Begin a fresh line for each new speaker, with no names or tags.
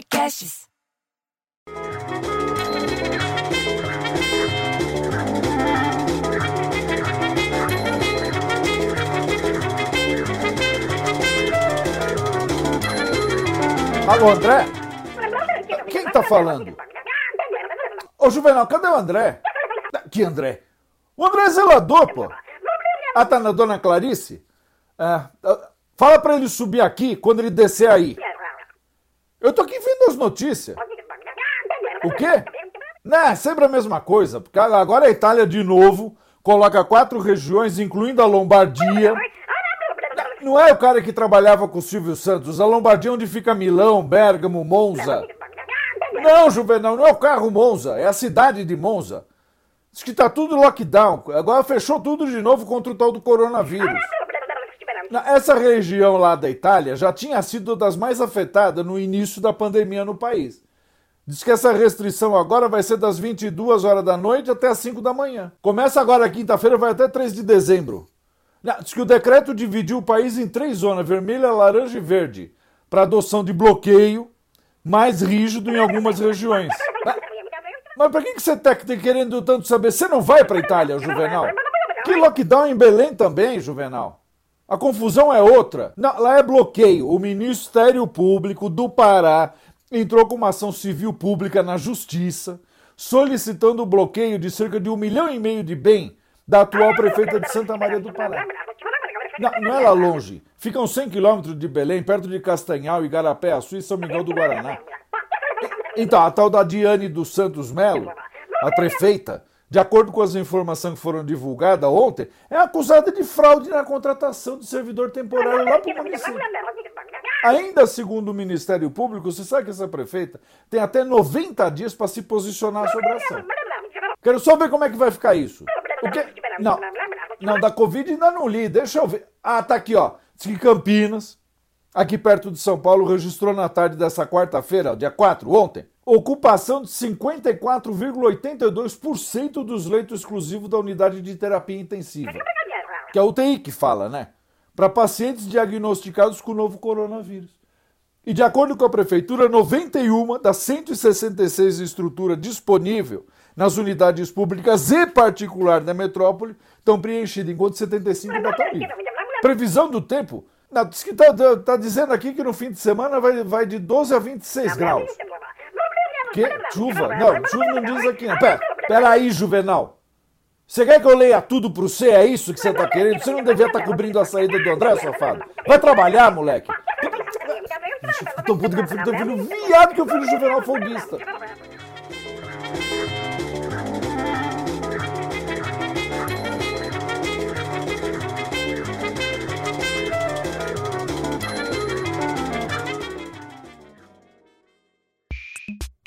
Podcasts.
Alô, André? Quem tá falando? Ô, Juvenal, cadê o André? Que André? O André é zelador, pô. Ah, tá na Dona Clarice? É, fala pra ele subir aqui quando ele descer aí. Eu tô aqui vendo as notícias. O quê? Não, é sempre a mesma coisa, porque agora a Itália de novo coloca quatro regiões, incluindo a Lombardia. Não é o cara que trabalhava com o Silvio Santos, a Lombardia é onde fica Milão, Bergamo, Monza. Não, Juvenal, não é o carro Monza, é a cidade de Monza. Diz que tá tudo lockdown. Agora fechou tudo de novo contra o tal do coronavírus. Essa região lá da Itália já tinha sido das mais afetadas no início da pandemia no país. Diz que essa restrição agora vai ser das 22 horas da noite até as 5 da manhã. Começa agora quinta-feira, vai até 3 de dezembro. Diz que o decreto dividiu o país em três zonas, vermelha, laranja e verde, para adoção de bloqueio mais rígido em algumas regiões. Mas para que, que você está querendo tanto saber? Você não vai para a Itália, Juvenal? Que lockdown em Belém também, Juvenal? A confusão é outra. Não, lá é bloqueio. O Ministério Público do Pará entrou com uma ação civil pública na Justiça, solicitando o bloqueio de cerca de um milhão e meio de bem da atual prefeita de Santa Maria do Pará. Não, não é lá longe. Ficam 100 quilômetros de Belém, perto de Castanhal, Igarapé, Açu e São Miguel do Guaraná. Então, a tal da Diane dos Santos Melo, a prefeita, de acordo com as informações que foram divulgadas ontem, é acusada de fraude na contratação de servidor temporário lá para o município. Ainda segundo o Ministério Público, você sabe que essa prefeita tem até 90 dias para se posicionar sobre a ação. Quero só ver como é que vai ficar isso. O quê? Não, não, da Covid ainda não li, deixa eu ver. Ah, tá aqui, ó. Diz que Campinas, aqui perto de São Paulo, registrou na tarde dessa quarta-feira, dia 4, ontem, ocupação de 54,82% dos leitos exclusivos da unidade de terapia intensiva. Que é a UTI que fala, né? Para pacientes diagnosticados com o novo coronavírus. E de acordo com a prefeitura, 91 das 166 estruturas disponíveis nas unidades públicas e particular da metrópole estão preenchidas, enquanto 75 ainda estão livres. Previsão do tempo? Não, diz que tá, tá, tá, dizendo aqui que no fim de semana vai, vai de 12 a 26 graus. Que? Chuva? Não, chuva não diz aqui não. Pera, pera aí, Juvenal. Você quer que eu leia tudo pro você? É isso que você tá querendo? Você não devia estar tá cobrindo a saída do André, safado. Vai trabalhar, moleque. Tô puto que eu filho, teu filho viado que eu filho Juvenal folguista.